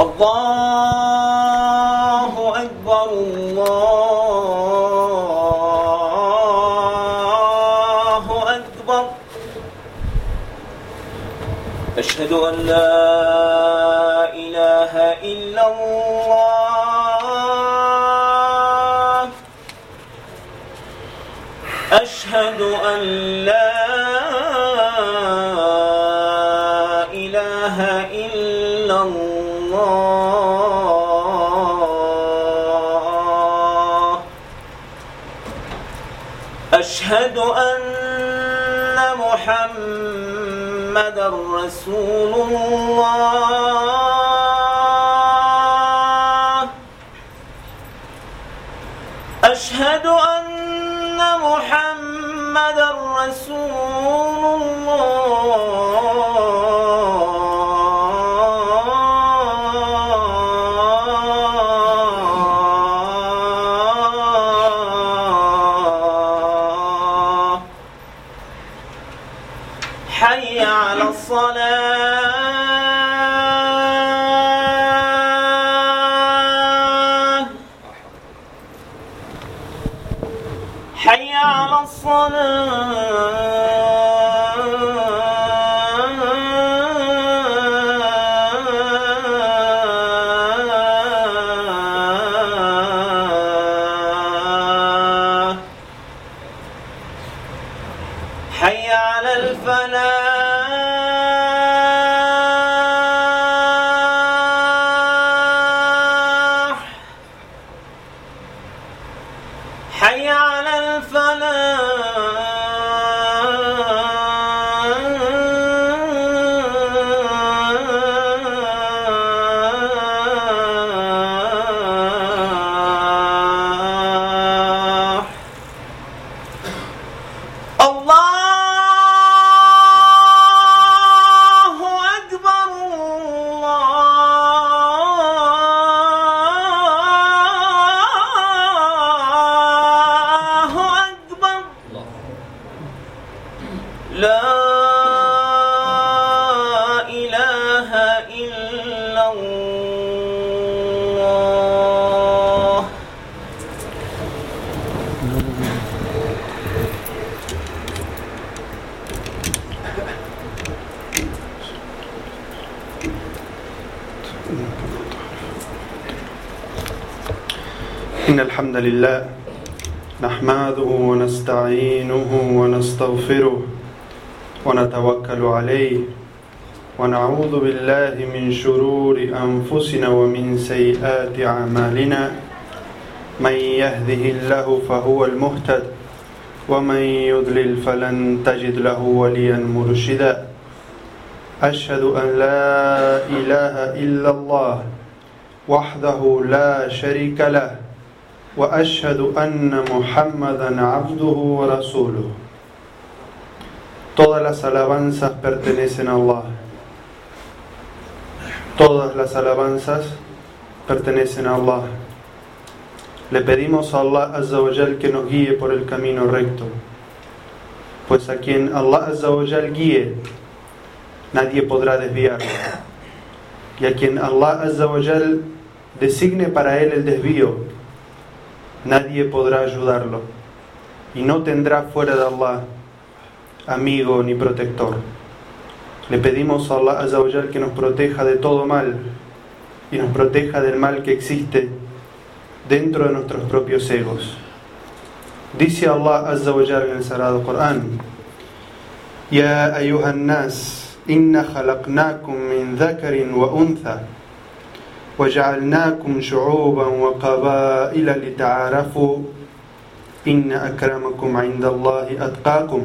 الله أكبر الله أكبر. أشهد أن لا إله إلا الله. أشهد أن لا أشهد أن محمد رسول الله. حي على الصلاة. إن الحمد لله نحمده ونستعينه ونستغفره ونتوكل عليه ونعوذ بالله من شرور أنفسنا ومن سيئات أعمالنا. من يهده الله فهو المهتد ومن يضلل فلن تجد له وليا مرشدا. أشهد أن لا إله إلا الله وحده لا شريك له واشهد ان محمدا عبده ورسوله todas las alabanzas pertenecen a Allah todas las alabanzas pertenecen a Allah le pedimos a Allah Azza wa Jal que nos guíe por el camino recto pues a quien Allah Azza wa Jal guíe nadie podrá desviarlo y a quien Allah Azza wa Jal designe para él el desvío nadie podrá ayudarlo y no tendrá fuera de Allah amigo ni protector. Le pedimos a Allah Azza wa Jal que nos proteja de todo mal y nos proteja del mal que existe dentro de nuestros propios egos. Dice Allah Azza wa Jal en el Sagrado Corán: Ya ayuhan nas, inna khalaqnakum min dhakarin wa untha. وجعلناكم شعوبا وقبائل لتعارفوا إن أكرمكم عند الله أتقاكم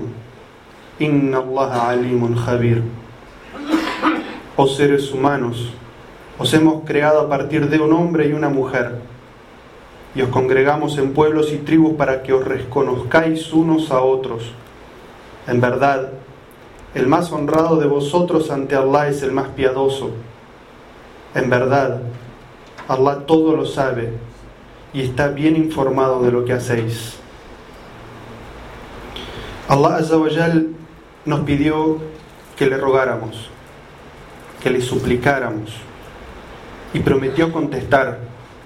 إن الله عليم خبير Oh seres humanos, os hemos creado a partir de un hombre y una mujer, y os congregamos en pueblos y tribus para que os reconozcáis unos a otros. En verdad, el más honrado de vosotros ante Allah es el más piadoso. En verdad, Allah todo lo sabe y está bien informado de lo que hacéis. Allah Azza wa Jal nos pidió que le rogáramos, que le suplicáramos y prometió contestar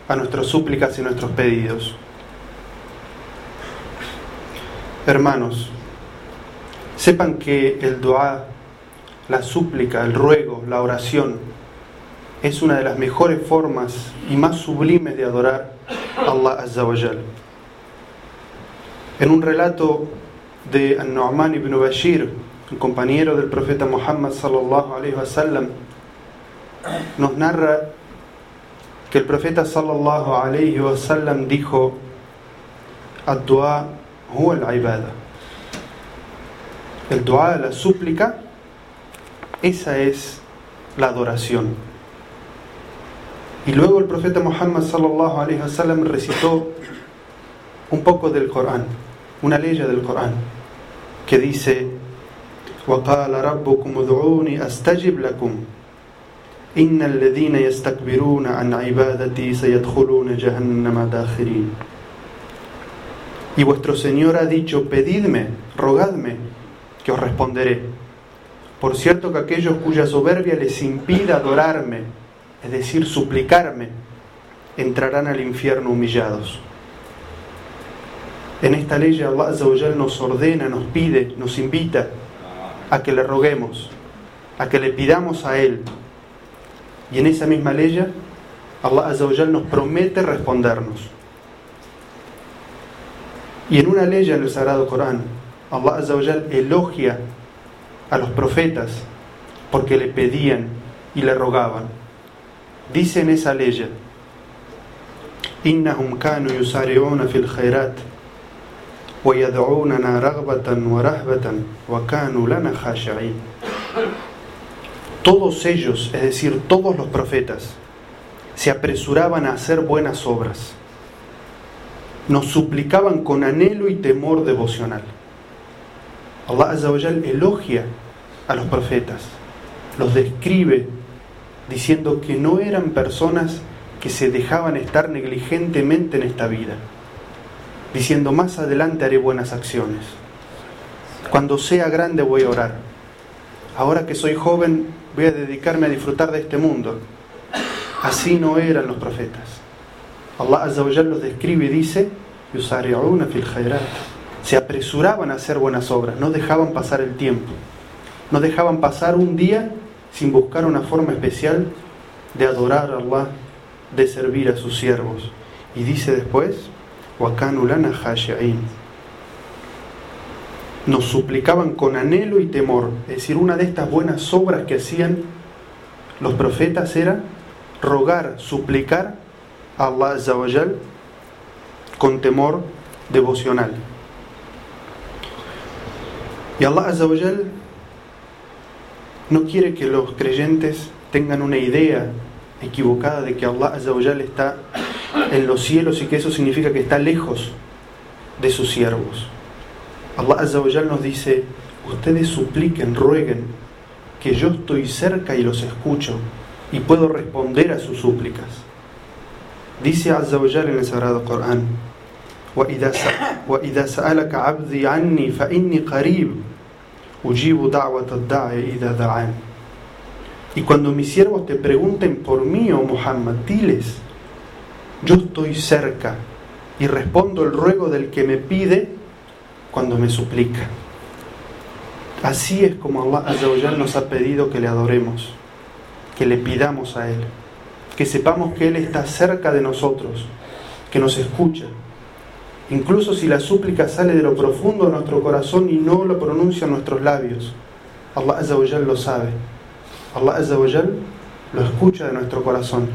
a nuestras súplicas y nuestros pedidos. Hermanos, sepan que el dua, la súplica, el ruego, la oración, es una de las mejores formas y más sublimes de adorar a Allah Azza wa Jal. En un relato de An-Nu'man ibn Bashir, el compañero del profeta Muhammad sallallahu alaihi wasallam, nos narra que el profeta sallallahu dijo: "Ad-du'a huwa al-ibada." El dua, la súplica, esa es la adoración. Y luego el profeta Muhammad sallallahu alaihi wasallam recitó un poco del Corán, una ley del Corán, que dice: وقال ربكم ادعوني استجب لكم ان الذين يستكبرون عن عبادتي سيدخلون جهنم داخرين Y vuestro Señor ha dicho, pedidme, rogadme, que os responderé. Por cierto que aquellos cuya soberbia les impida adorarme, es decir, suplicarme, entrarán al infierno humillados. En esta ley Allah nos ordena, nos pide, nos invita a que le roguemos, a que le pidamos a Él. Y en esa misma ley Allah nos promete respondernos. Y en una ley en el Sagrado Corán, Allah elogia a los profetas porque le pedían y le rogaban. Dice en esa ley, إنهم كانوا يسارعون في الخيرات ويدعوننا رغبة ورهبة وكانوا لنا خاشعين Todos ellos, es decir, todos los profetas, se apresuraban a hacer buenas obras. Nos suplicaban con anhelo y temor devocional. Allah Azza wa Jal elogia a los profetas, los describe diciendo que no eran personas que se dejaban estar negligentemente en esta vida, diciendo más adelante haré buenas acciones, cuando sea grande voy a orar, ahora que soy joven voy a dedicarme a disfrutar de este mundo. Así no eran los profetas. Allah Azza los describe y dice, se apresuraban a hacer buenas obras, no dejaban pasar el tiempo, no dejaban pasar un día sin buscar una forma especial de adorar a Allah, de servir a sus siervos. Y dice después, nos suplicaban con anhelo y temor. Es decir, una de estas buenas obras que hacían los profetas era rogar, suplicar a Allah con temor devocional. Y Allah no quiere que los creyentes tengan una idea equivocada de que Allah Azza wa Jal está en los cielos y que eso significa que está lejos de sus siervos. Allah Azza wa Jal nos dice, ustedes supliquen, rueguen, que yo estoy cerca y los escucho y puedo responder a sus súplicas. Dice Azza wa Jal en el Sagrado Corán, وإذا س- وإذا سألك عبدي عني فإني قريب y cuando mis siervos te pregunten por mí, oh Muhammad, diles, yo estoy cerca y respondo el ruego del que me pide cuando me suplica. Así es como Allah Azza wa Jal nos ha pedido que le adoremos, que le pidamos a Él, que sepamos que Él está cerca de nosotros, que nos escucha. Incluso si la súplica sale de lo profundo de nuestro corazón y no lo pronuncian nuestros labios, Allah Azza lo sabe. Allah Azza lo escucha de nuestro corazón.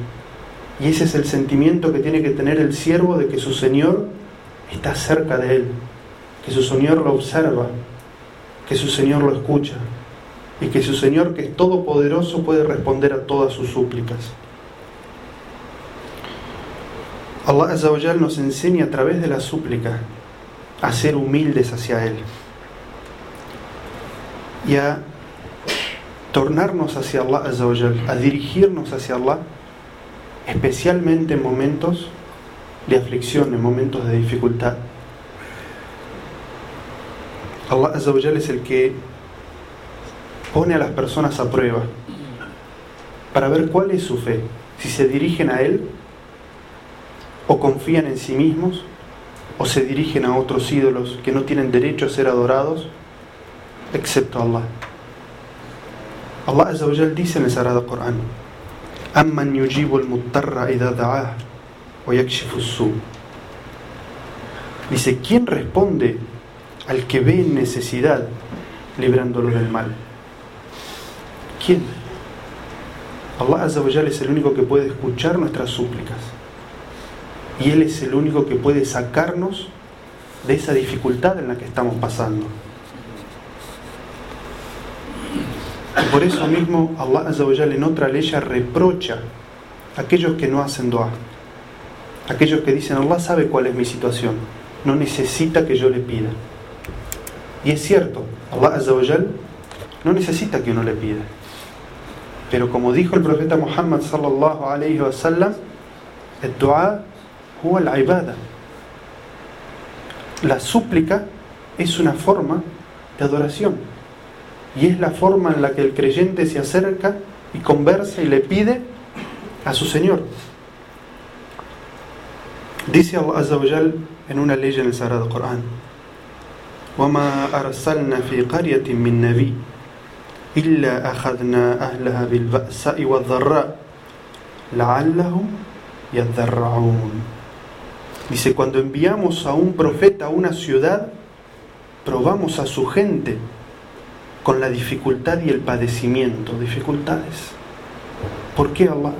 Y ese es el sentimiento que tiene que tener el siervo de que su Señor está cerca de él, que su Señor lo observa, que su Señor lo escucha y que su Señor, que es todopoderoso, puede responder a todas sus súplicas. Allah Azza wa Jal nos enseña a través de la súplica a ser humildes hacia Él y a tornarnos hacia Allah Azza wa Jal, a dirigirnos hacia Allah, especialmente en momentos de aflicción, en momentos de dificultad. Allah Azza wa Jal es el que pone a las personas a prueba. para ver cuál es su fe, si se dirigen a Él o confían en sí mismos o se dirigen a otros ídolos que no tienen derecho a ser adorados excepto Allah. Allah Azza wa Jal dice en el Sagrado Corán: "Amman yujibu al-muttarra idha yakshifu as-su." Dice, ¿quién responde al que ve en necesidad librándolo del mal? ¿Quién? Allah Azza wa Jal es el único que puede escuchar nuestras súplicas. Y Él es el único que puede sacarnos de esa dificultad en la que estamos pasando. Y por eso mismo Allah en otra ley reprocha a aquellos que no hacen dua. Aquellos que dicen Allah sabe cuál es mi situación, no necesita que yo le pida. Y es cierto, Allah no necesita que uno le pida. Pero como dijo el profeta Muhammad sallallahu alayhi wa sallam, el dua huwa al ibada. La súplica es una forma de adoración y es la forma en la que el creyente se acerca y conversa y le pide a su Señor. Dice Allah Azza wa Jal en una ley en el Sagrado Corán: وما أرسلنا في قرية من نبي إلا أخذنا أهلها بالبأساء والضراء لعلهم يضرعون Dice, cuando enviamos a un profeta a una ciudad, probamos a su gente con la dificultad y el padecimiento, dificultades. ¿Por qué Allah?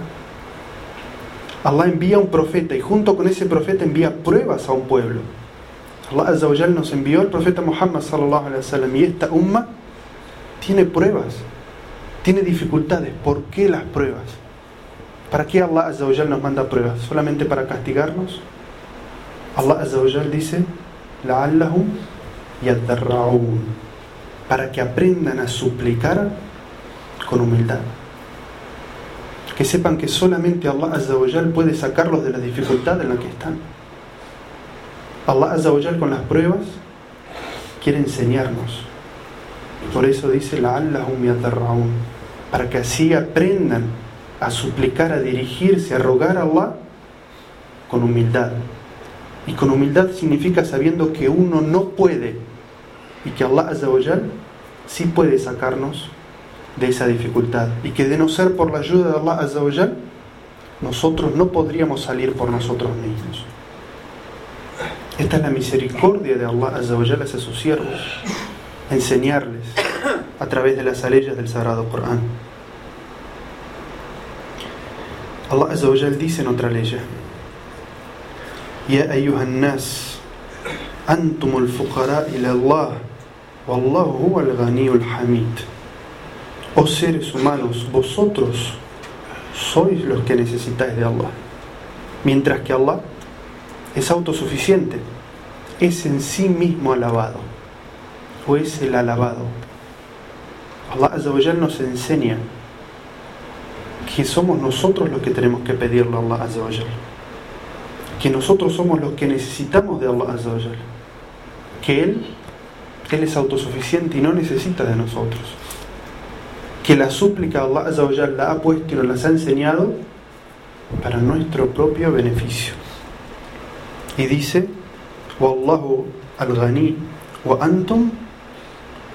Allah envía un profeta y junto con ese profeta envía pruebas a un pueblo. Allah Azza wa Jal nos envió al profeta Muhammad sallallahu alaihi wasallam y esta umma tiene pruebas, tiene dificultades. ¿Por qué las pruebas? ¿Para qué Allah Azza wa Jal nos manda pruebas? ¿Solamente para castigarnos? Allah Azza wa Jal dice, لَعَلَّهُمْ يَدَّرَّعُونَ Para que aprendan a suplicar con humildad. Que sepan que solamente Allah Azza wa Jal puede sacarlos de la dificultad en la que están. Allah Azza wa Jal con las pruebas quiere enseñarnos. Por eso dice لَعَلَّهُمْ يَدَّرَّعُونَ Para que así aprendan a suplicar, a dirigirse, a rogar a Allah con humildad. Y con humildad significa sabiendo que uno no puede y que Allah Azza wa Jal sí puede sacarnos de esa dificultad. Y que de no ser por la ayuda de Allah Azza wa Jal, nosotros no podríamos salir por nosotros mismos. Esta es la misericordia de Allah Azza wa Jal hacia sus siervos. Enseñarles a través de las leyes del Sagrado Corán. Allah Azza wa Jal dice en otra ley يا أيها الناس أنتم الفقراء إلى الله والله هو الغني الحميد Oh seres humanos, vosotros sois los que necesitáis de Allah, mientras que Allah es autosuficiente, es en sí mismo alabado, o es el alabado. Allah Azza wa Jal nos enseña que somos nosotros los que tenemos que pedirle a Allah Azza wa Jal que nosotros somos los que necesitamos de Allah Azza wa Jal. Que Él, Él es autosuficiente y no necesita de nosotros. Que la súplica Allah Azza wa Jal la ha puesto y nos las ha enseñado para nuestro propio beneficio. Y dice, Wallahu al-ghani wa antum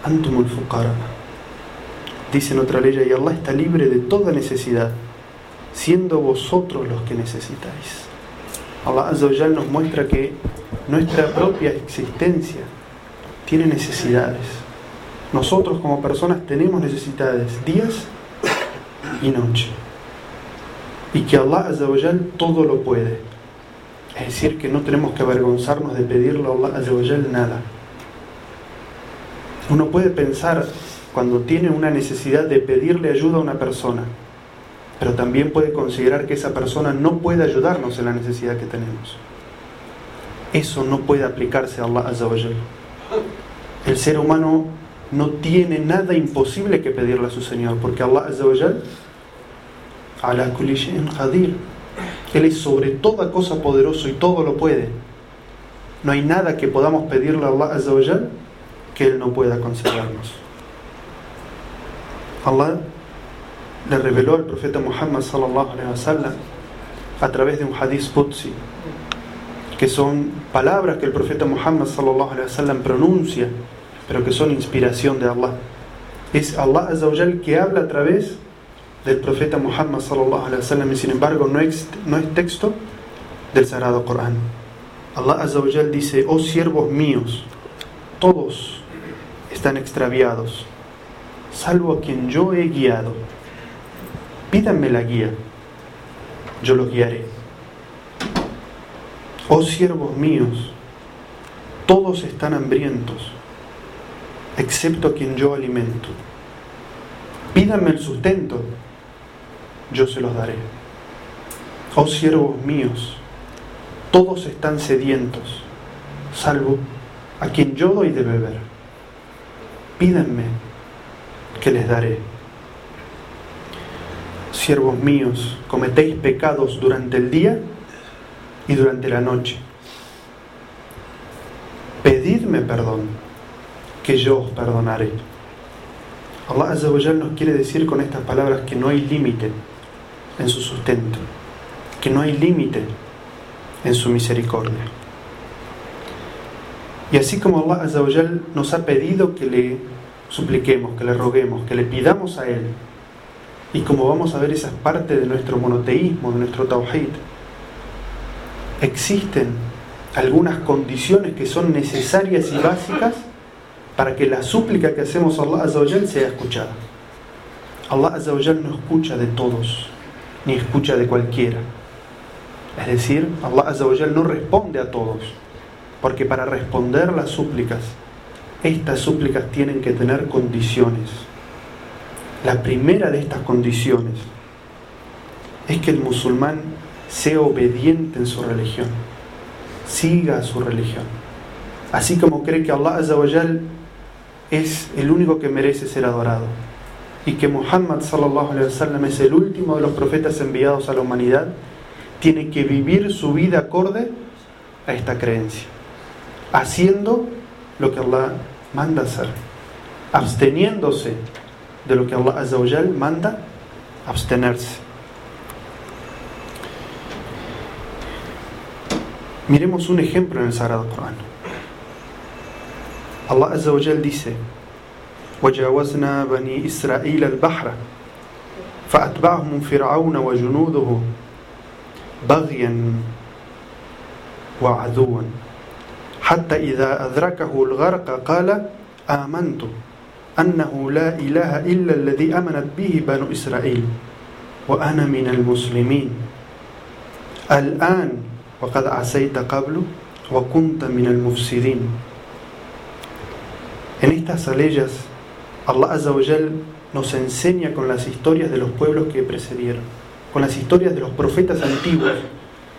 antum al-fuqara. Dice en otra ley, y Allah está libre de toda necesidad, siendo vosotros los que necesitáis. Allah Azza wa Jal nos muestra que nuestra propia existencia tiene necesidades. Nosotros como personas tenemos necesidades días y noche. Y que Allah Azza wa Jal todo lo puede. Es decir, que no tenemos que avergonzarnos de pedirle a Allah Azza wa Jal nada. Uno puede pensar cuando tiene una necesidad de pedirle ayuda a una persona, pero también puede considerar que esa persona no puede ayudarnos en la necesidad que tenemos. Eso no puede aplicarse a Allah Azza wa Jal. El ser humano no tiene nada imposible que pedirle a su Señor, porque Allah Azza wa Jal, ala kulli qadir. Él es sobre toda cosa poderoso y todo lo puede. No hay nada que podamos pedirle a Allah Azza wa Jal que Él no pueda concedernos. Allah le reveló al profeta Muhammad sallallahu alaihi wasallam a través de un hadith Qudsi, que son palabras que el profeta Muhammad sallallahu alaihi wasallam pronuncia, pero que son inspiración de Allah. Es Allah Azzawajal que habla a través del profeta Muhammad sallallahu alaihi wasallam y sin embargo no es, no es texto del Sagrado Corán. Allah Azzawajal dice, oh siervos míos, todos están extraviados, salvo a quien yo he guiado. Pídanme la guía, yo los guiaré. Oh siervos míos, todos están hambrientos, excepto a quien yo alimento. Pídanme el sustento, yo se los daré. Oh siervos míos, todos están sedientos, salvo a quien yo doy de beber. Pídanme que les daré. Siervos míos, cometéis pecados durante el día y durante la noche. Pedidme perdón, que yo os perdonaré. Allah Azza wa Jal nos quiere decir con estas palabras que no hay límite en su sustento, que no hay límite en su misericordia. Y así como Allah Azza wa Jal nos ha pedido que le supliquemos, que le roguemos, que le pidamos a Él, y como vamos a ver esa es parte de nuestro monoteísmo, de nuestro tawhid, existen algunas condiciones que son necesarias y básicas para que la súplica que hacemos a Allah Azzawajal sea escuchada. Allah Azzawajal no escucha de todos, ni escucha de cualquiera. Es decir, Allah Azzawajal no responde a todos, porque para responder las súplicas, estas súplicas tienen que tener condiciones. La primera de estas condiciones es que el musulmán sea obediente en su religión, siga su religión. Así como cree que Allah Azzawajal es el único que merece ser adorado y que Muhammad sallallahu alaihi wasallam es el último de los profetas enviados a la humanidad, tiene que vivir su vida acorde a esta creencia, haciendo lo que Allah manda hacer, absteniéndose de lo que Allah Azzawajal manda abstenerse. Miremos un ejemplo en el Sagrado Corán. Allah Azza wa Jal dice وجاوزنا بني إسرائيل البحر فأتبعهم فرعون وجنوده بغيا وعدوا حتى إذا أدركه الغرق قال آمنت أنه لا إله إلا الذي أمنت به بنو إسرائيل وأنا من المسلمين الآن وقد عسيت قبل وكنت من المفسدين En estas leyes, Allah Azza wa Jal nos enseña con las historias de los pueblos que precedieron, con las historias de los profetas antiguos,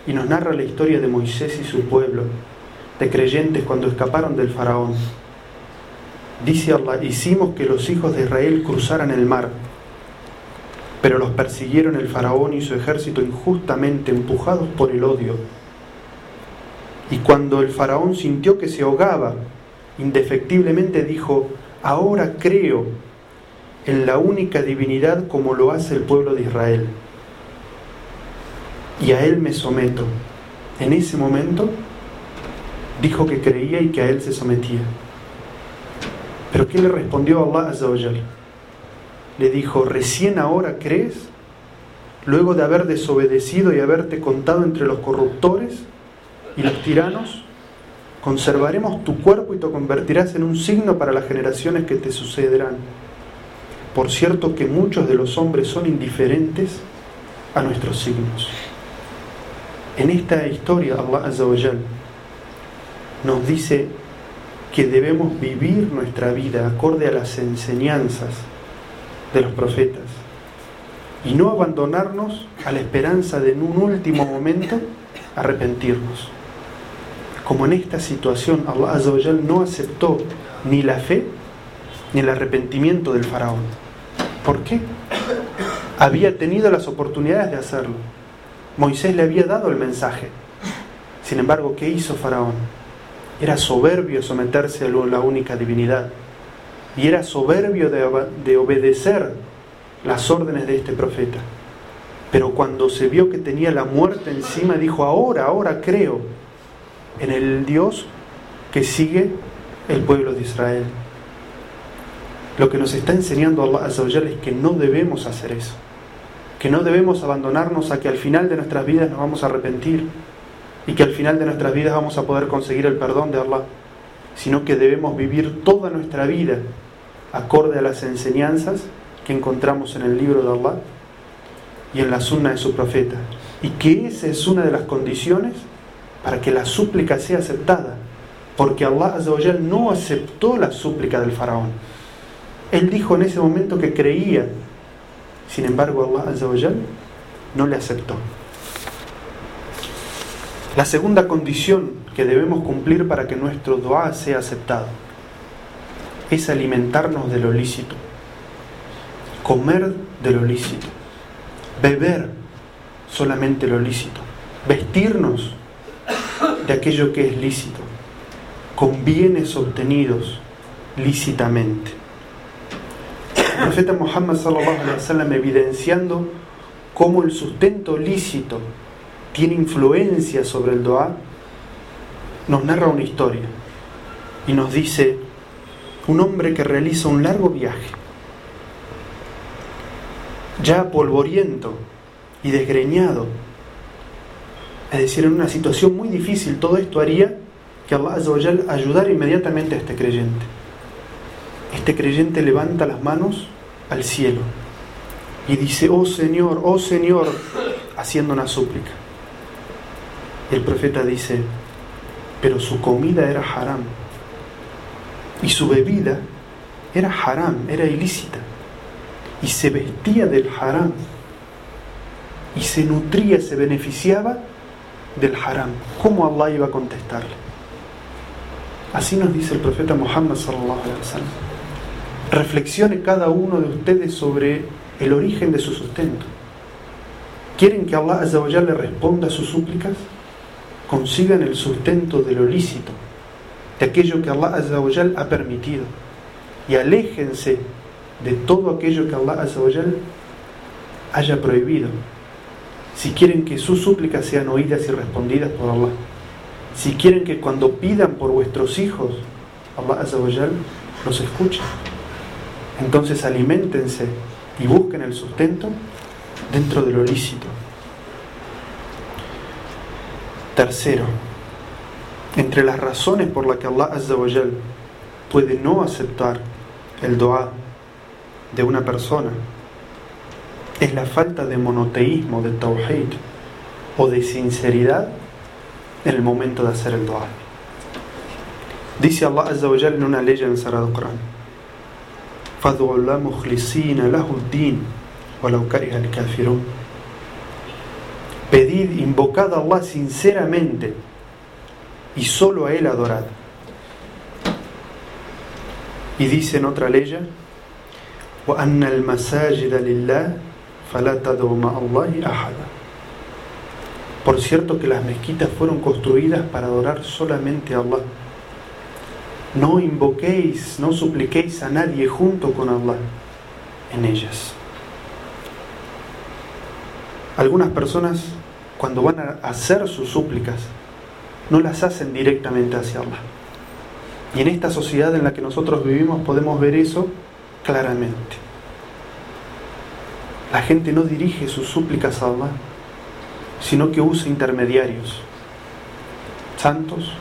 y nos narra la historia de Moisés y su pueblo, de creyentes cuando escaparon del faraón. Dice Allah, hicimos que los hijos de Israel cruzaran el mar, pero los persiguieron el faraón y su ejército injustamente empujados por el odio. Y cuando el faraón sintió que se ahogaba, indefectiblemente dijo, ahora creo en la única divinidad como lo hace el pueblo de Israel. Y a él me someto. En ese momento dijo que creía y que a él se sometía. Pero ¿qué le respondió Allah Azza wa? Le dijo, ¿recién ahora crees? Luego de haber desobedecido y haberte contado entre los corruptores y los tiranos, conservaremos tu cuerpo y te convertirás en un signo para las generaciones que te sucederán. Por cierto que muchos de los hombres son indiferentes a nuestros signos. En esta historia Allah Azza wa nos dice que debemos vivir nuestra vida acorde a las enseñanzas de los profetas y no abandonarnos a la esperanza de en un último momento arrepentirnos. Como en esta situación Allah no aceptó ni la fe ni el arrepentimiento del faraón. ¿Por qué? Había tenido las oportunidades de hacerlo. Moisés le había dado el mensaje. Sin embargo, ¿qué hizo faraón? Era soberbio someterse a la única divinidad. Y era soberbio de, de obedecer las órdenes de este profeta. Pero cuando se vio que tenía la muerte encima, dijo, ahora, ahora creo en el Dios que sigue el pueblo de Israel. Lo que nos está enseñando Allah es que no debemos hacer eso, que no debemos abandonarnos a que al final de nuestras vidas nos vamos a arrepentir y que al final de nuestras vidas vamos a poder conseguir el perdón de Allah, sino que debemos vivir toda nuestra vida acorde a las enseñanzas que encontramos en el libro de Allah y en la sunna de su profeta. Y que esa es una de las condiciones para que la súplica sea aceptada. Porque Allah no aceptó la súplica del faraón. Él dijo en ese momento que creía. Sin embargo, Allah no le aceptó. La segunda condición que debemos cumplir para que nuestro dua sea aceptado es alimentarnos de lo lícito, comer de lo lícito, beber solamente lo lícito, vestirnos de aquello que es lícito, con bienes obtenidos lícitamente. El profeta Muhammad sallallahu alaihi wasallam evidenciando cómo el sustento lícito tiene influencia sobre el Doa, nos narra una historia y nos dice un hombre que realiza un largo viaje, ya polvoriento y desgreñado, es decir, en una situación muy difícil, todo esto haría que Allah ayudara inmediatamente a este creyente. Este creyente levanta las manos al cielo y dice, oh Señor, oh Señor, haciendo una súplica. El profeta dice, pero su comida era haram y su bebida era haram, era ilícita y se vestía del haram y se nutría, se beneficiaba del haram. ¿Cómo Allah iba a contestarle? Así nos dice el profeta Muhammad sallallahu alaihi wasallam. Reflexione cada uno de ustedes sobre el origen de su sustento. ¿Quieren que Allah le responda a sus súplicas? Consigan el sustento de lo lícito, de aquello que Allah ha permitido, y aléjense de todo aquello que Allah haya prohibido. Si quieren que sus súplicas sean oídas y respondidas por Allah, si quieren que cuando pidan por vuestros hijos, Allah Azawajal los escuche, entonces alimentense y busquen el sustento dentro de lo lícito. Tercero, entre las razones por las que Allah Azawajal puede no aceptar el dua de una persona es la falta de monoteísmo, de tawhid o de sinceridad en el momento de hacer el dua. Dice Allah Azza wa en una ley en el Sagrado Corán: Pedid, invocad a Allah sinceramente y solo a Él adorad. Y dice en otra ley, por cierto que las mezquitas fueron construidas para adorar solamente a Allah. No invoquéis, no supliquéis a nadie junto con Allah en ellas. Algunas personas cuando van a hacer sus súplicas no las hacen directamente hacia Allah. Y en esta sociedad en la que nosotros vivimos podemos ver eso claramente. La gente no dirige sus súplicas a Allah, sino que usa intermediarios, santos,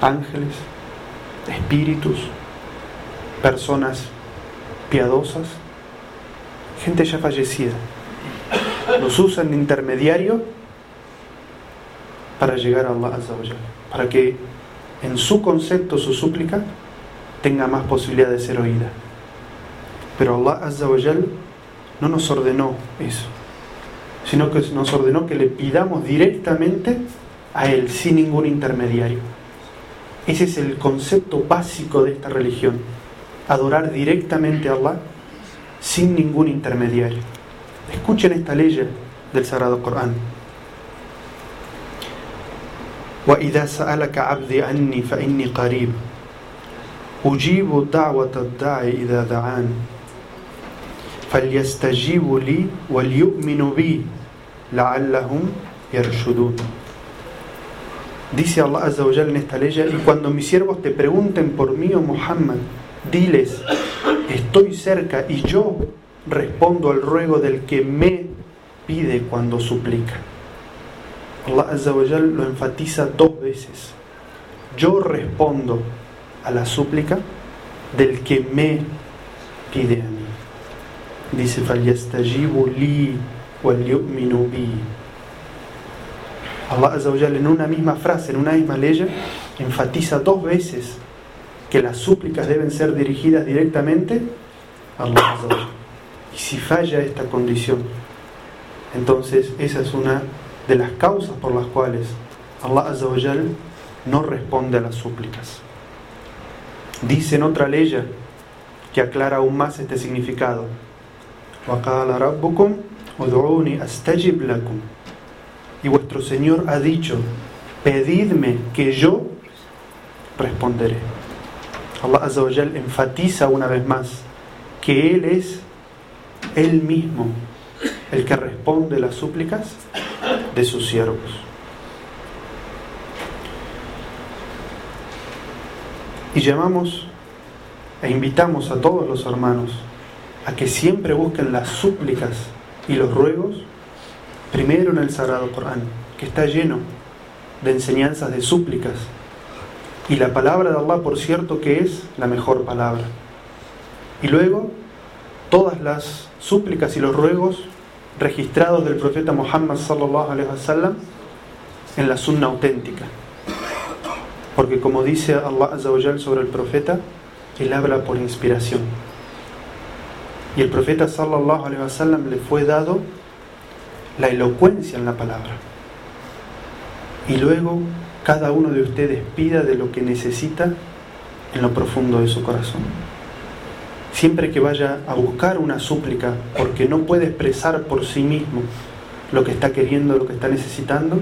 ángeles, espíritus, personas piadosas, gente ya fallecida. Los usan de intermediario para llegar a Allah para que en su concepto su súplica tenga más posibilidad de ser oída. Pero Allah Azza no nos ordenó eso, sino que nos ordenó que le pidamos directamente a Él, sin ningún intermediario. Ese es el concepto básico de esta religión, adorar directamente a Allah sin ningún intermediario. Escuchen esta ley del Sagrado Corán. وإذا سألك عبدي عني فإني قريب أجيب دعوة الداعي إذا دعان فَلْيَسْتَجِيبُوا لِي وَلْيُؤْمِنُوا بِي لَعَلَّهُمْ يَرْشُدُونَ Dice Allah Azza wa Jal en esta ley, y cuando mis siervos te pregunten por mí, oh Muhammad, diles, estoy cerca y yo respondo al ruego del que me pide cuando suplica. Allah Azza lo enfatiza dos veces. Yo respondo a la súplica del que me pide a mí. Dice, li Allah Azza en una misma frase, en una misma ley, enfatiza dos veces que las súplicas deben ser dirigidas directamente a Allah Azza Y si falla esta condición, entonces esa es una de las causas por las cuales Allah Azzawajal no responde a las súplicas. Dice en otra ley que aclara aún más este significado. Y vuestro Señor ha dicho, pedidme que yo responderé. Allah Azzawajal enfatiza una vez más que Él es Él mismo el que responde a las súplicas de sus siervos. Y llamamos e invitamos a todos los hermanos a que siempre busquen las súplicas y los ruegos primero en el Sagrado Corán, que está lleno de enseñanzas de súplicas. Y la palabra de Allah, por cierto, que es la mejor palabra. Y luego, todas las súplicas y los ruegos registrados del profeta Muhammad wasallam en la sunna auténtica. Porque como dice Allah sobre el profeta, él habla por inspiración. Y el profeta sallallahu alaihi wasallam le fue dado la elocuencia en la palabra. Y luego cada uno de ustedes pida de lo que necesita en lo profundo de su corazón. Siempre que vaya a buscar una súplica porque no puede expresar por sí mismo lo que está queriendo, lo que está necesitando,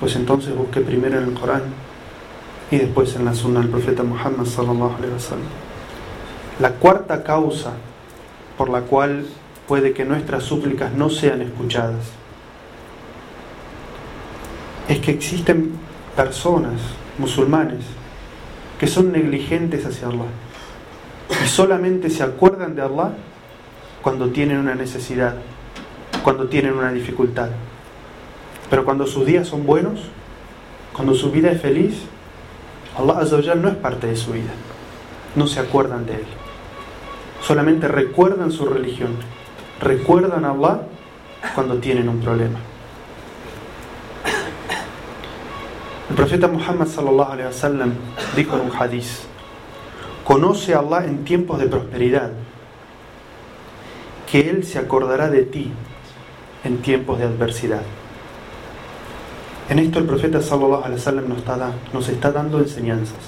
pues entonces busque primero en el Corán y después en la sunna del profeta Muhammad sallallahu alaihi wasallam. La cuarta causa por la cual puede que nuestras súplicas no sean escuchadas es que existen personas musulmanes que son negligentes hacia Allah y solamente se acuerdan de Allah cuando tienen una necesidad, cuando tienen una dificultad. Pero cuando sus días son buenos, cuando su vida es feliz, Allah Azza no es parte de su vida. No se acuerdan de Él. Solamente recuerdan su religión. Recuerdan a Allah cuando tienen un problema. El profeta Muhammad sallallahu dijo en un hadiz: Conoce a Allah en tiempos de prosperidad, que Él se acordará de ti en tiempos de adversidad. En esto el profeta sallallahu alaihi nos está, nos está dando enseñanzas.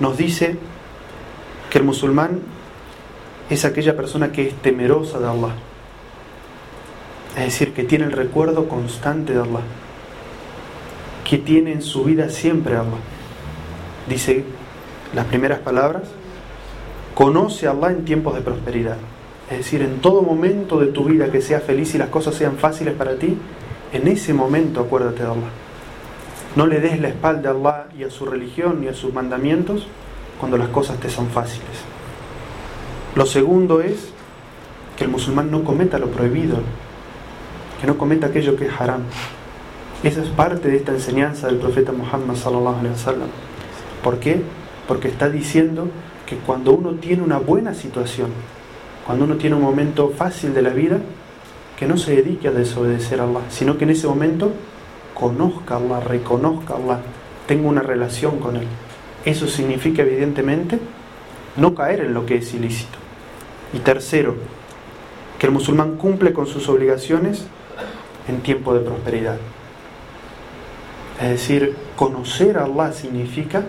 Nos dice que el musulmán es aquella persona que es temerosa de Allah. Es decir, que tiene el recuerdo constante de Allah. Que tiene en su vida siempre Allah. Dice las primeras palabras, conoce a Allah en tiempos de prosperidad. Es decir, en todo momento de tu vida que sea feliz y las cosas sean fáciles para ti, en ese momento acuérdate de Allah. No le des la espalda a Allah y a su religión y a sus mandamientos cuando las cosas te son fáciles. Lo segundo es que el musulmán no cometa lo prohibido, que no cometa aquello que es haram. Esa es parte de esta enseñanza del profeta Muhammad. ¿Por qué? Porque está diciendo que cuando uno tiene una buena situación, cuando uno tiene un momento fácil de la vida, que no se dedique a desobedecer a Allah, sino que en ese momento conozca a Allah, reconozca a Allah, tenga una relación con Él. Eso significa evidentemente no caer en lo que es ilícito. Y tercero, que el musulmán cumple con sus obligaciones en tiempo de prosperidad. Es decir, conocer a Allah significa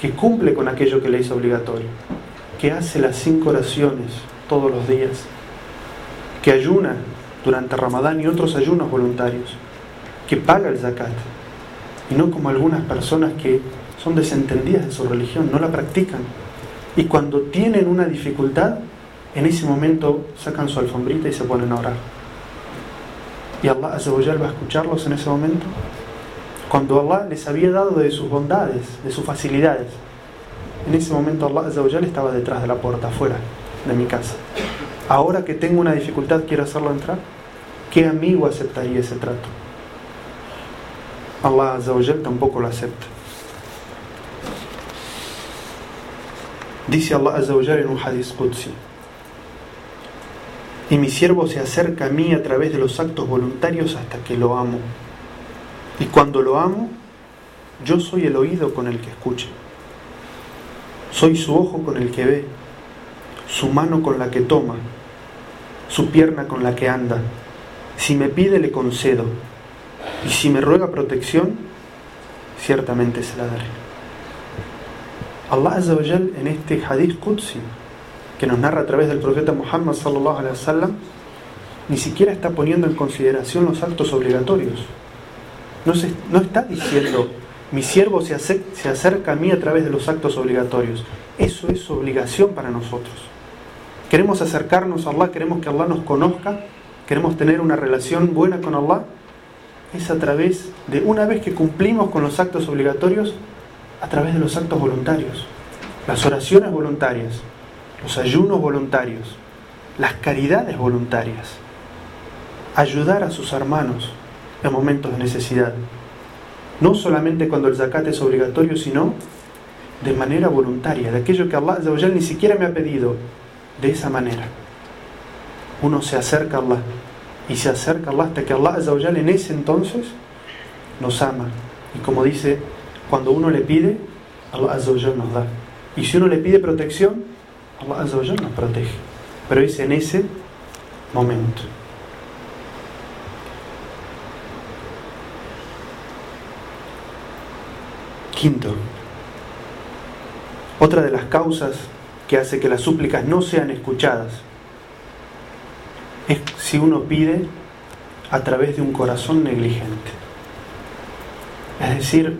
que cumple con aquello que le hizo obligatorio, que hace las cinco oraciones todos los días, que ayuna durante Ramadán y otros ayunos voluntarios, que paga el zakat, y no como algunas personas que son desentendidas de su religión, no la practican, y cuando tienen una dificultad, en ese momento sacan su alfombrita y se ponen a orar. ¿Y Allah Azzawajal va a escucharlos en ese momento? Cuando Allah les había dado de sus bondades, de sus facilidades. En ese momento Allah Azzawajal estaba detrás de la puerta, afuera de mi casa. Ahora que tengo una dificultad, quiero hacerlo entrar. ¿Qué amigo aceptaría ese trato? Allah Azzawajal tampoco lo acepta. Dice Allah Azzawajal en un hadith Qudsi. Y mi siervo se acerca a mí a través de los actos voluntarios hasta que lo amo. Y cuando lo amo, yo soy el oído con el que escucha. Soy su ojo con el que ve, su mano con la que toma, su pierna con la que anda. Si me pide, le concedo. Y si me ruega protección, ciertamente se la daré. Allah Azza en este hadith Qudsi que nos narra a través del profeta Muhammad sallallahu ni siquiera está poniendo en consideración los actos obligatorios. No, está diciendo mi siervo se, se acerca a mí a través de los actos obligatorios. Eso es obligación para nosotros. Queremos acercarnos a Allah, queremos que Allah nos conozca, queremos tener una relación buena con Allah. Es a través de una vez que cumplimos con los actos obligatorios, a través de los actos voluntarios, las oraciones voluntarias, los ayunos voluntarios, las caridades voluntarias, ayudar a sus hermanos en momentos de necesidad. No solamente cuando el zakat es obligatorio, sino de manera voluntaria, de aquello que Allah ni siquiera me ha pedido, de esa manera. Uno se acerca a Allah y se acerca a Allah hasta que Allah en ese entonces nos ama. Y como dice, cuando uno le pide, Allah nos da. Y si uno le pide protección, Allah nos protege. Pero es en ese momento. Quinto, otra de las causas que hace que las súplicas no sean escuchadas es si uno pide a través de un corazón negligente. Es decir,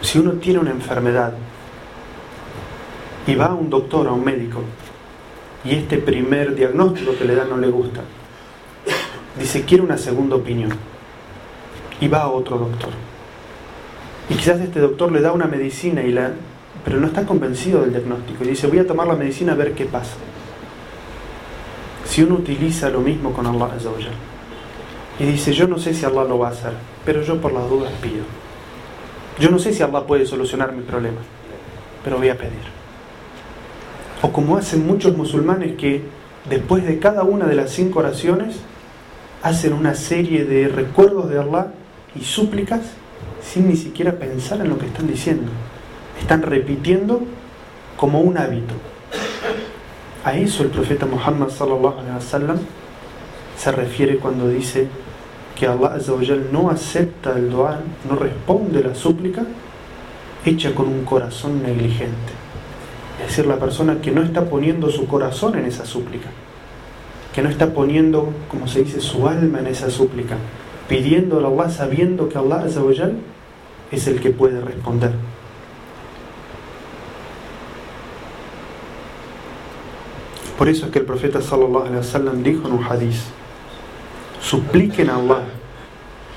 si uno tiene una enfermedad y va a un doctor, a un médico, y este primer diagnóstico que le da no le gusta, dice, quiere una segunda opinión, y va a otro doctor. Y quizás este doctor le da una medicina, y la, pero no está convencido del diagnóstico, y dice, voy a tomar la medicina a ver qué pasa. Si uno utiliza lo mismo con Allah y dice, yo no sé si Allah lo va a hacer, pero yo por las dudas pido. Yo no sé si Allah puede solucionar mi problema, pero voy a pedir. O como hacen muchos musulmanes que después de cada una de las cinco oraciones hacen una serie de recuerdos de Allah y súplicas sin ni siquiera pensar en lo que están diciendo. Están repitiendo como un hábito. A eso el profeta Muhammad sallallahu se refiere cuando dice que Allah no acepta el dua, no responde la súplica hecha con un corazón negligente. Es decir, la persona que no está poniendo su corazón en esa súplica, que no está poniendo, como se dice, su alma en esa súplica, pidiendo a Allah sabiendo que Allah es el que puede responder. Por eso es que el profeta sallallahu alaihi wasallam dijo en un hadith: Supliquen a Allah,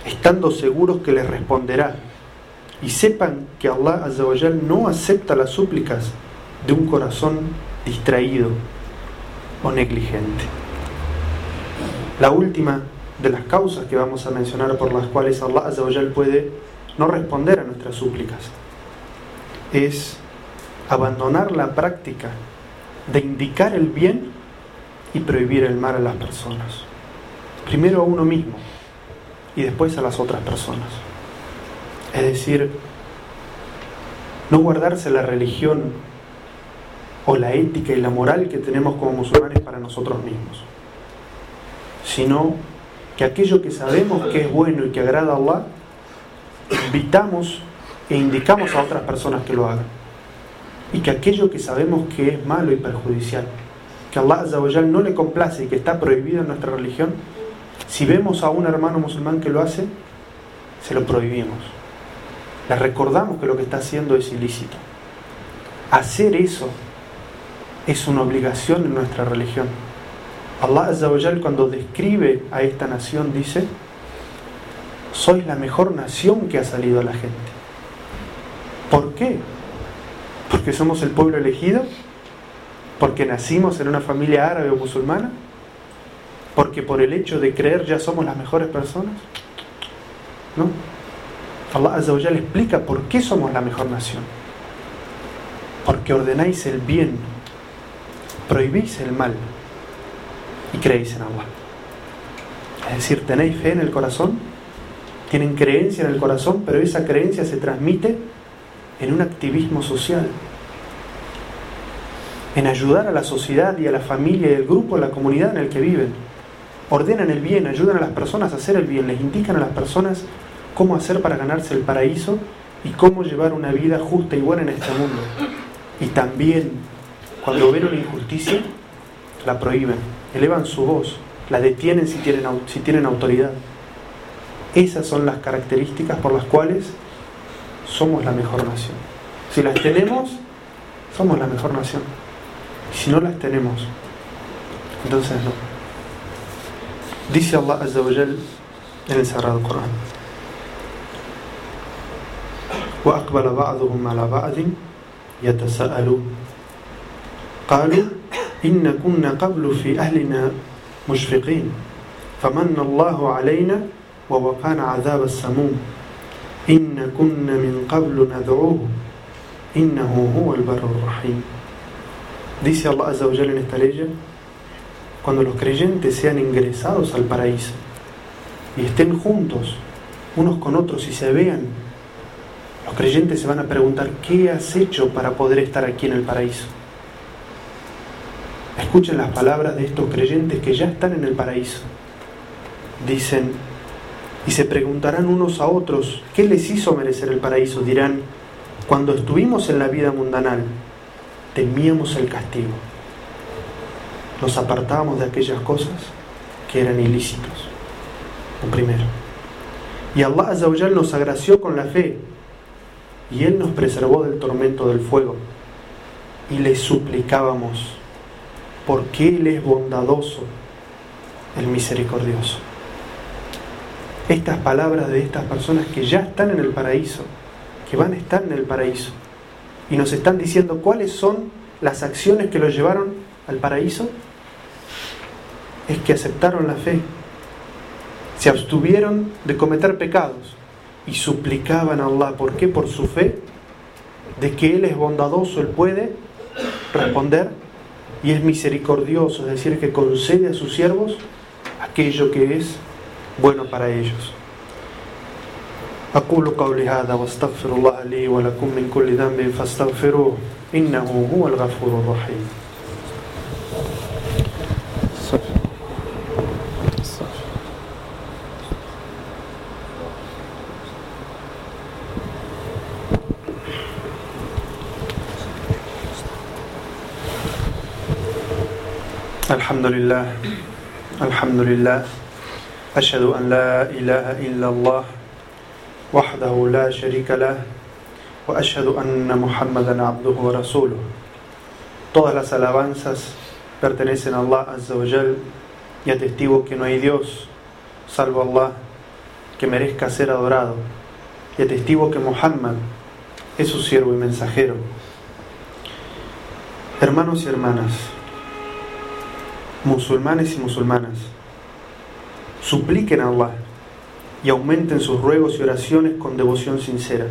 estando seguros que les responderá, y sepan que Allah no acepta las súplicas de un corazón distraído o negligente. La última de las causas que vamos a mencionar por las cuales Allah puede no responder a nuestras súplicas es abandonar la práctica de indicar el bien y prohibir el mal a las personas. Primero a uno mismo y después a las otras personas. Es decir, no guardarse la religión o la ética y la moral que tenemos como musulmanes para nosotros mismos, sino que aquello que sabemos que es bueno y que agrada a Allah, invitamos e indicamos a otras personas que lo hagan. Y que aquello que sabemos que es malo y perjudicial, que Allah no le complace y que está prohibido en nuestra religión, si vemos a un hermano musulmán que lo hace, se lo prohibimos. Le recordamos que lo que está haciendo es ilícito. Hacer eso es una obligación en nuestra religión. Allah Azza wa Jal cuando describe a esta nación dice, sois la mejor nación que ha salido a la gente. ¿Por qué? ¿Porque somos el pueblo elegido? ¿Porque nacimos en una familia árabe o musulmana? ¿Porque por el hecho de creer ya somos las mejores personas? ¿No? Allah Azza Jal explica por qué somos la mejor nación. Porque ordenáis el bien, prohibís el mal y creéis en Allah. Es decir, tenéis fe en el corazón, tienen creencia en el corazón, pero esa creencia se transmite en un activismo social, en ayudar a la sociedad y a la familia y el grupo, a la comunidad en el que viven. Ordenan el bien, ayudan a las personas a hacer el bien, les indican a las personas cómo hacer para ganarse el paraíso y cómo llevar una vida justa y buena en este mundo. Y también, cuando ven una injusticia, la prohíben, elevan su voz, la detienen si tienen, si tienen autoridad. Esas son las características por las cuales somos la mejor nación. Si las tenemos, somos la mejor nación. Y si no las tenemos, entonces no. Dice Allah Azza wa Jal en el Sagrado Corán. وأقبل بعضهم على بعض يتساءلون قالوا إن كنا قبل في أهلنا مشفقين فمن الله علينا ووقانا عذاب السموم إن كنا من قبل ندعوه إنه هو البر الرحيم Dice Allah Azza wa Jalla en esta ley, cuando los creyentes sean ingresados al paraíso y estén juntos unos con otros y se vean, los creyentes se van a preguntar, ¿qué has hecho para poder estar aquí en el paraíso? Escuchen las palabras de estos creyentes que ya están en el paraíso. Dicen, y se preguntarán unos a otros, ¿qué les hizo merecer el paraíso? Dirán, cuando estuvimos en la vida mundanal, temíamos el castigo. Nos apartábamos de aquellas cosas que eran ilícitos. Lo primero. Y Allah Azza nos agració con la fe y Él nos preservó del tormento del fuego. Y le suplicábamos, porque Él es bondadoso, el misericordioso. Estas palabras de estas personas que ya están en el paraíso, que van a estar en el paraíso, y nos están diciendo cuáles son las acciones que los llevaron al paraíso, es que aceptaron la fe, se abstuvieron de cometer pecados y suplicaban a Allah. ¿Por qué? Por su fe de que Él es bondadoso, Él puede responder y es misericordioso, es decir, que concede a sus siervos aquello que es bueno para ellos. أقول قولي هذا واستغفر الله لي ولكم من كل ذنب فاستغفروه إنه هو الغفور الرحيم. الحمد لله. الحمد لله. أشهد أن لا إله إلا الله وحده لا شريك له وأشهد أن محمدا عبده ورسوله Todas las alabanzas pertenecen a Allah Azza wa Jal y atestigo que no hay Dios salvo Allah que merezca ser adorado y atestigo que Muhammad es su siervo y mensajero. Hermanos y hermanas, musulmanes y musulmanas, supliquen a Allah y aumenten sus ruegos y oraciones con devoción sincera.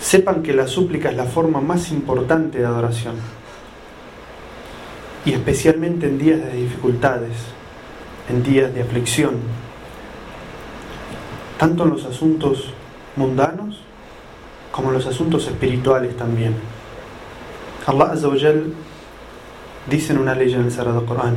Sepan que la súplica es la forma más importante de adoración, y especialmente en días de dificultades, en días de aflicción, tanto en los asuntos mundanos como en los asuntos espirituales también. Allah Azza dice en una ley en el Sagrado Corán,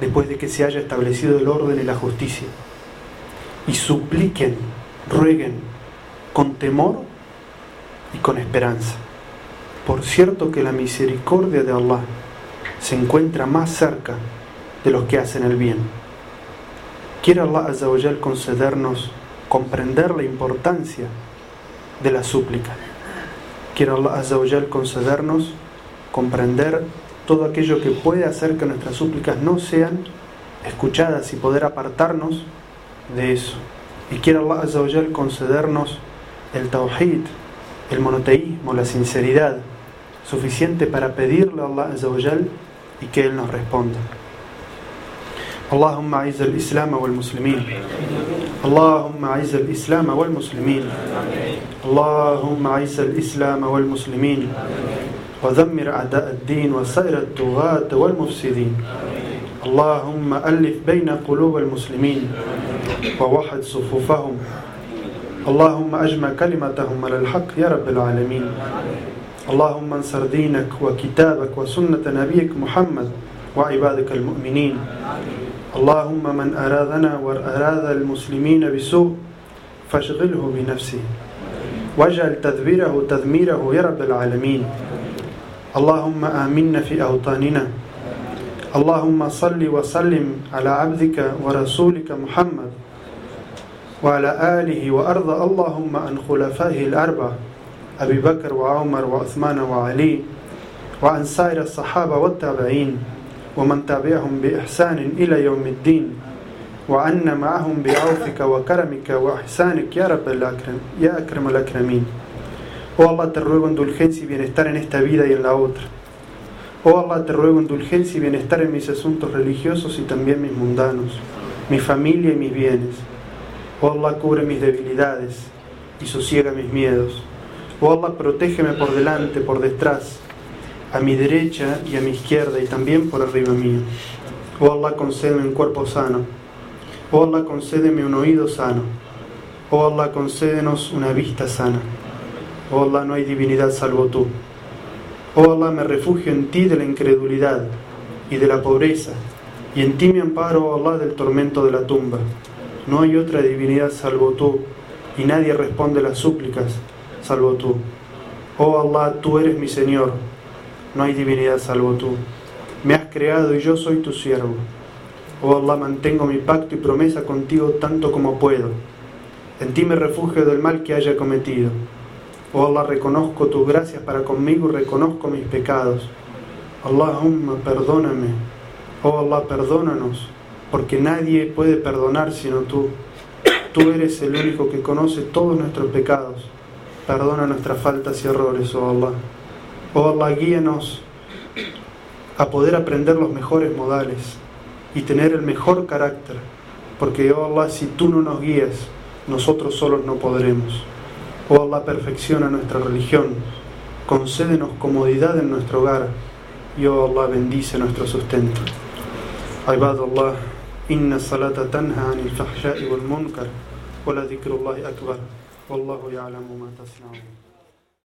después de que se haya establecido el orden y la justicia. Y supliquen, rueguen, con temor y con esperanza. Por cierto que la misericordia de Allah se encuentra más cerca de los que hacen el bien. Quiere Allah Azzawajal concedernos comprender la importancia de la súplica. Quiere Allah Azzawajal concedernos comprender todo aquello que puede hacer que nuestras súplicas no sean escuchadas y poder apartarnos de eso. Y quiere Allah Azzawajal concedernos el tawhid, el monoteísmo, la sinceridad, suficiente para pedirle a Allah Azzawajal y que Él nos responda. اللهم أعز الإسلام والمسلمين اللهم أعز الإسلام والمسلمين اللهم أعز الإسلام والمسلمين ودمر أعداء الدين وسائر الطغاة والمفسدين. اللهم ألف بين قلوب المسلمين ووحد صفوفهم. اللهم أجمع كلمتهم على الحق يا رب العالمين. اللهم انصر دينك وكتابك وسنة نبيك محمد وعبادك المؤمنين. اللهم من أرادنا وأراد المسلمين بسوء فاشغله بنفسه. واجعل تدبيره تدميره يا رب العالمين. اللهم آمنا في أوطاننا. اللهم صل وسلم على عبدك ورسولك محمد وعلى آله وأرض. اللهم عن خلفائه الأربعة أبي بكر وعمر وعثمان وعلي وعن سائر الصحابة والتابعين ومن تبعهم بإحسان إلى يوم الدين وعنا معهم بعوفك وكرمك وإحسانك يا رب الأكرم يا أكرم الأكرمين. Oh Allah, te ruego indulgencia y bienestar en esta vida y en la otra. Oh Allah, te ruego indulgencia y bienestar en mis asuntos religiosos y también mis mundanos, mi familia y mis bienes. Oh Allah, cubre mis debilidades y sosiega mis miedos. Oh Allah, protégeme por delante, por detrás, a mi derecha y a mi izquierda y también por arriba mío. Oh Allah, concédeme un cuerpo sano. Oh Allah, concédeme un oído sano. Oh Allah, concédenos una vista sana. Oh Allah, no hay divinidad salvo tú. Oh Allah, me refugio en ti de la incredulidad y de la pobreza, y en ti me amparo, oh Allah, del tormento de la tumba. No hay otra divinidad salvo tú, y nadie responde las súplicas salvo tú. Oh Allah, tú eres mi Señor, no hay divinidad salvo tú. Me has creado y yo soy tu siervo. Oh Allah, mantengo mi pacto y promesa contigo tanto como puedo. En ti me refugio del mal que haya cometido. Oh Allah, reconozco tus gracias para conmigo y reconozco mis pecados. Allahumma, perdóname. Oh Allah, perdónanos, porque nadie puede perdonar sino tú. Tú eres el único que conoce todos nuestros pecados. Perdona nuestras faltas y errores, oh Allah. Oh Allah, guíanos a poder aprender los mejores modales y tener el mejor carácter, porque, oh Allah, si tú no nos guías, nosotros solos no podremos. Oh Allah, perfecciona nuestra religión, concédenos comodidad en nuestro hogar y, oh Allah, bendice nuestro sustento. عباد الله إن الصلاة تنهى عن الفحشاء والمنكر ولذكر الله أكبر والله يعلم ما تصنعون